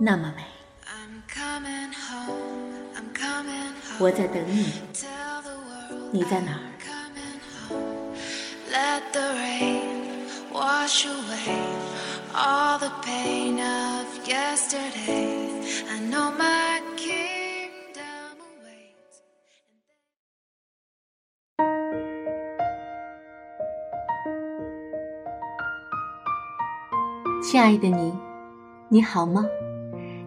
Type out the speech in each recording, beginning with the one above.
那么美。我在等你，你在哪儿？亲爱的你，你好吗？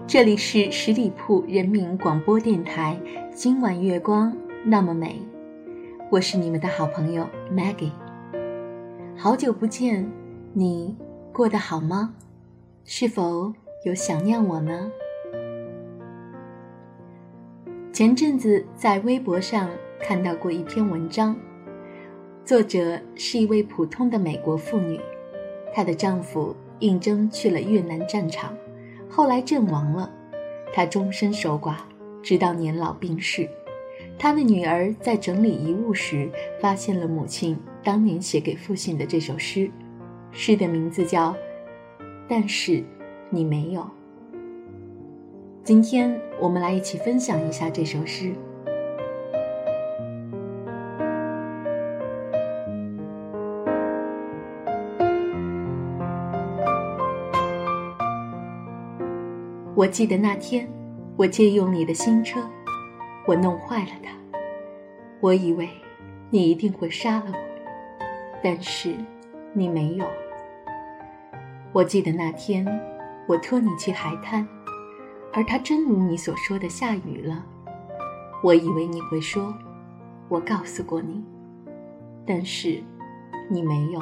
这里是十里铺人民广播电台，今晚月光那么美，我是你们的好朋友 Maggie。好久不见，你过得好吗？是否有想念我呢？前阵子在微博上看到过一篇文章，作者是一位普通的美国妇女，她的丈夫应征去了越南战场，后来阵亡了，他终身守寡，直到年老病逝。他的女儿在整理遗物时，发现了母亲当年写给父亲的这首诗，诗的名字叫《但是你没有》。今天我们来一起分享一下这首诗。我记得那天，我借用你的新车，我弄坏了它。我以为你一定会杀了我，但是你没有。我记得那天，我拖你去海滩，而它真如你所说的下雨了。我以为你会说，我告诉过你，但是你没有。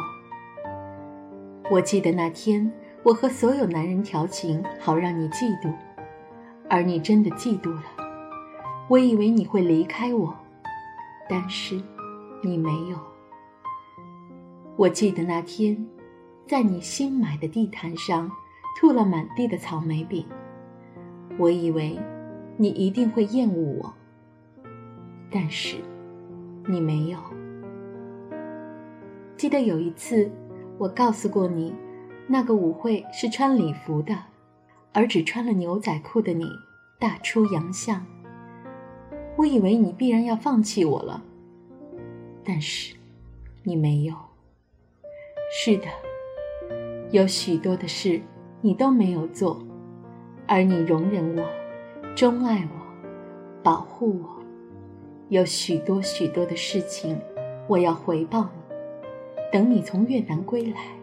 我记得那天，我和所有男人调情，好让你嫉妒，而你真的嫉妒了。我以为你会离开我，但是你没有。我记得那天，在你新买的地毯上吐了满地的草莓饼，我以为你一定会厌恶我，但是你没有。记得有一次，我告诉过你，那个舞会是穿礼服的，而只穿了牛仔裤的你大出洋相。我以为你必然要放弃我了，但是你没有。是的，有许多的事你都没有做，而你容忍我，钟爱我，保护我。有许多许多的事情，我要回报你，等你从越南归来。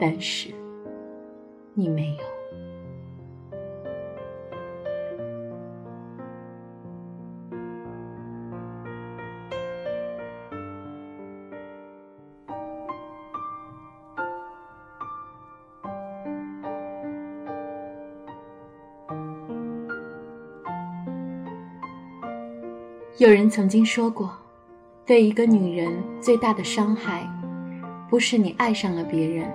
但是，你没有。有人曾经说过，对一个女人最大的伤害，不是你爱上了别人，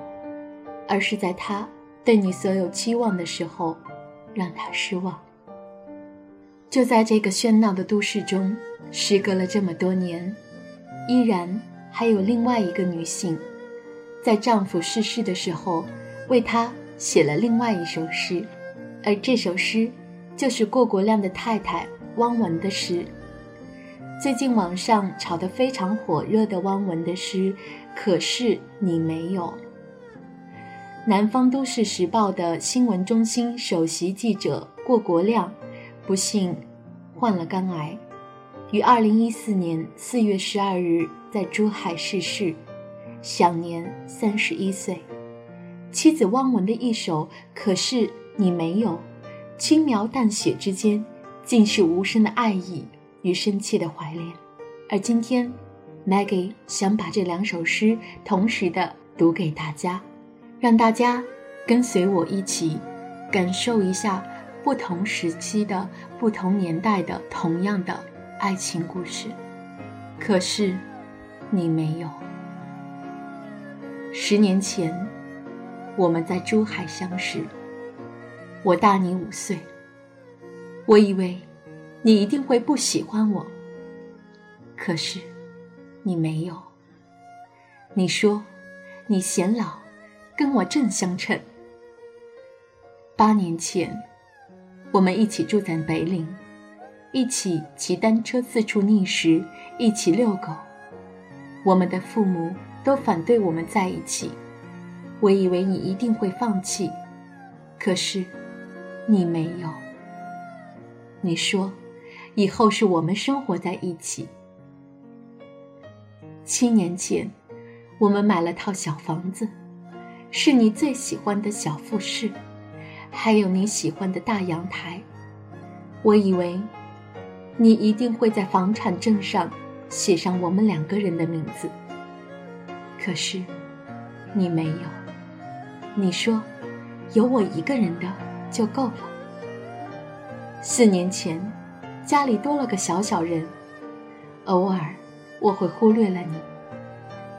而是在她对你所有期望的时候，让她失望。就在这个喧闹的都市中，时隔了这么多年，依然还有另外一个女性，在丈夫逝世的时候，为他写了另外一首诗，而这首诗，就是过国亮的太太汪文的诗。最近网上炒得非常火热的汪文的诗，可是你没有。南方都市时报的新闻中心首席记者过国亮，不幸患了肝癌，于二零一四年四月十二日在珠海逝世，享年三十一岁。妻子汪文的一首《可是你没有》，轻描淡写之间，尽是无声的爱意。与深切的怀恋，而今天，Maggie 想把这两首诗同时的读给大家，让大家跟随我一起感受一下不同时期的、不同年代的同样的爱情故事。可是，你没有。十年前，我们在珠海相识。我大你五岁。我以为，你一定会不喜欢我。可是，你没有。你说，你显老，跟我正相称。八年前，我们一起住在北岭，一起骑单车四处觅食，一起遛狗。我们的父母都反对我们在一起。我以为你一定会放弃，可是，你没有。你说，以后是我们生活在一起。七年前，我们买了套小房子，是你最喜欢的小复式，还有你喜欢的大阳台。我以为，你一定会在房产证上写上我们两个人的名字。可是，你没有。你说，有我一个人的就够了。四年前，家里多了个小小人，偶尔我会忽略了你。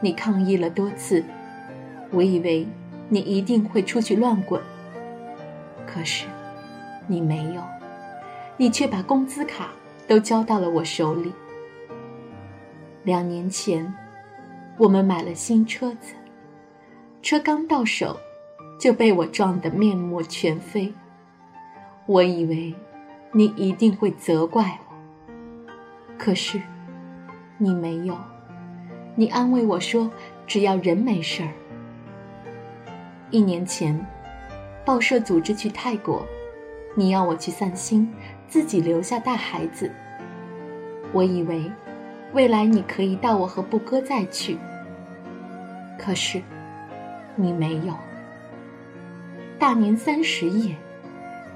你抗议了多次，我以为你一定会出去乱滚。可是，你没有，你却把工资卡都交到了我手里。两年前，我们买了新车子，车刚到手，就被我撞得面目全非。我以为。你一定会责怪我，可是你没有。你安慰我说：“只要人没事儿。”一年前，报社组织去泰国，你要我去散心，自己留下带孩子。我以为未来你可以带我和布哥再去，可是你没有。大年三十夜，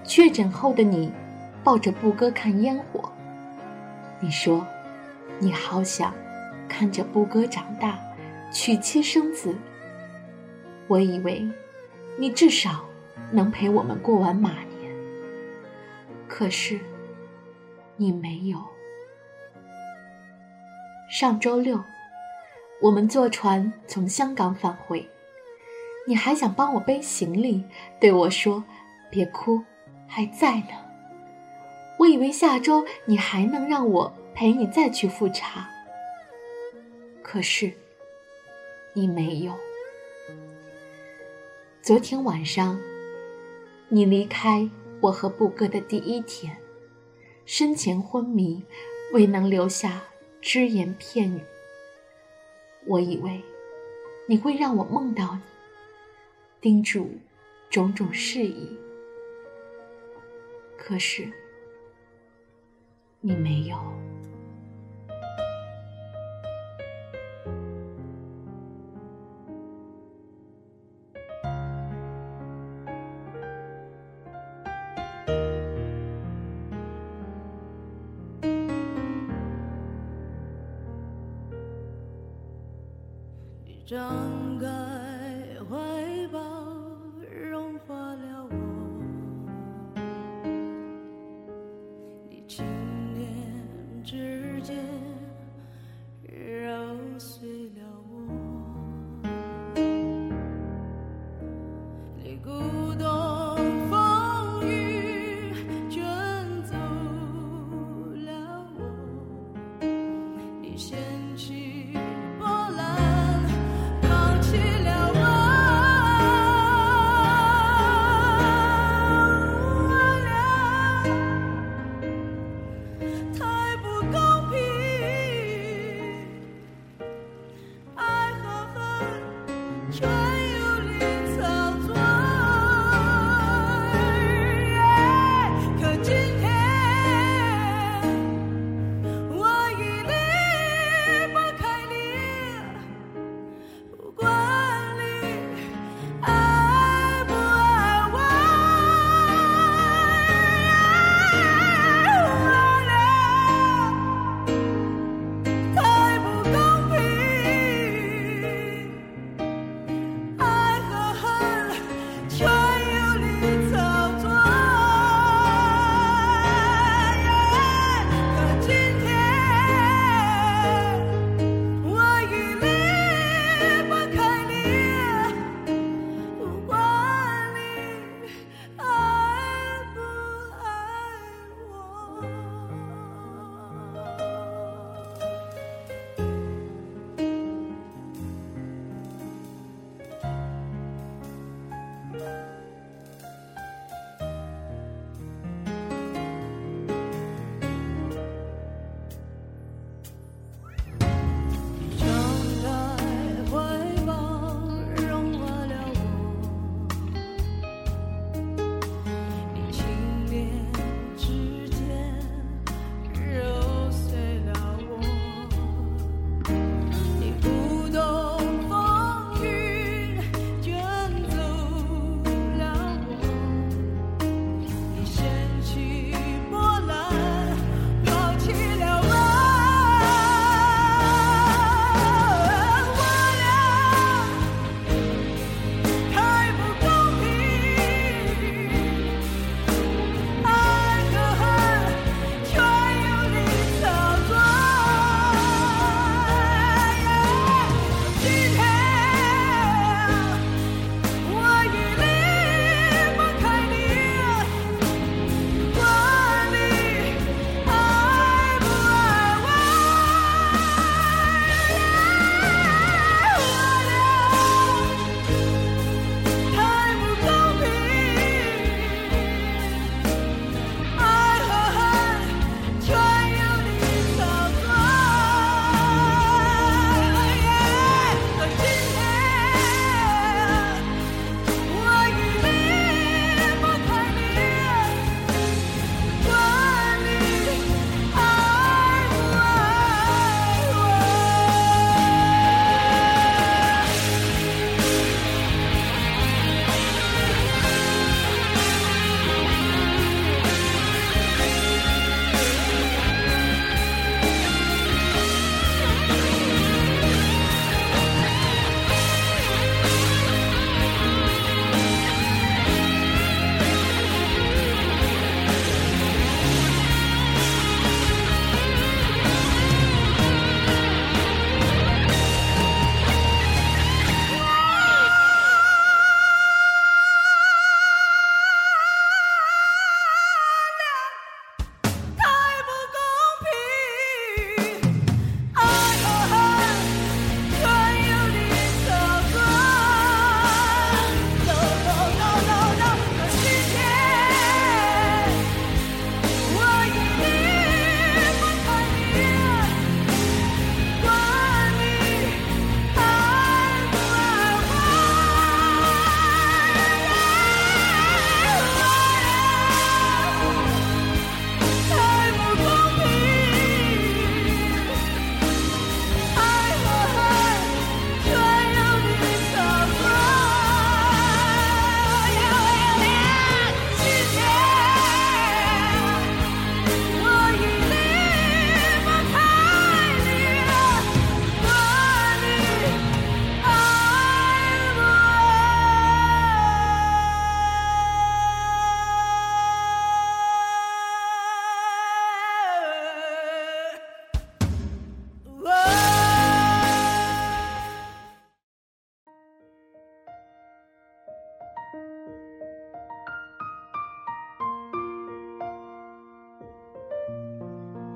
确诊后的你。抱着布哥看烟火，你说，你好想看着布哥长大，娶妻生子。我以为，你至少能陪我们过完马年。可是，你没有。上周六，我们坐船从香港返回，你还想帮我背行李，对我说：“别哭，还在呢。”我以为下周你还能让我陪你再去复查，可是你没有。昨天晚上，你离开我和布哥的第一天，生前昏迷，未能留下只言片语。我以为你会让我梦到你，叮嘱种种事宜，可是。你没有。张开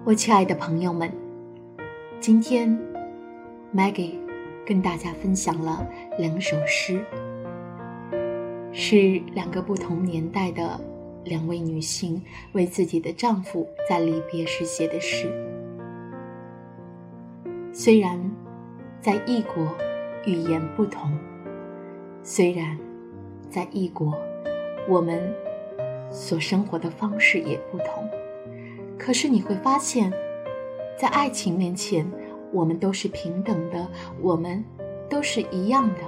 我亲爱的朋友们，今天 Maggie 跟大家分享了两首诗，是两个不同年代的两位女性为自己的丈夫在离别时写的诗。虽然在异国语言不同，虽然在异国我们所生活的方式也不同。可是你会发现，在爱情面前，我们都是平等的，我们都是一样的。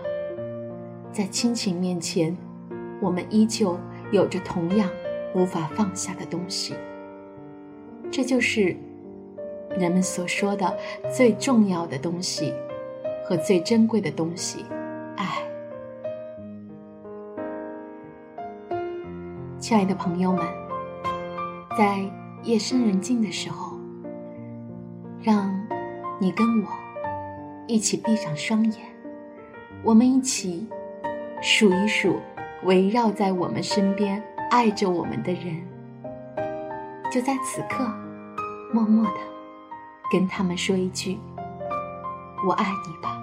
在亲情面前，我们依旧有着同样无法放下的东西。这就是人们所说的最重要的东西和最珍贵的东西——爱。亲爱的朋友们，在。夜深人静的时候，让你跟我一起闭上双眼，我们一起数一数围绕在我们身边爱着我们的人，就在此刻，默默的跟他们说一句“我爱你”吧。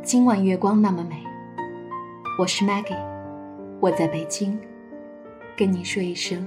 今晚月光那么美，我是 Maggie，我在北京，跟你说一声。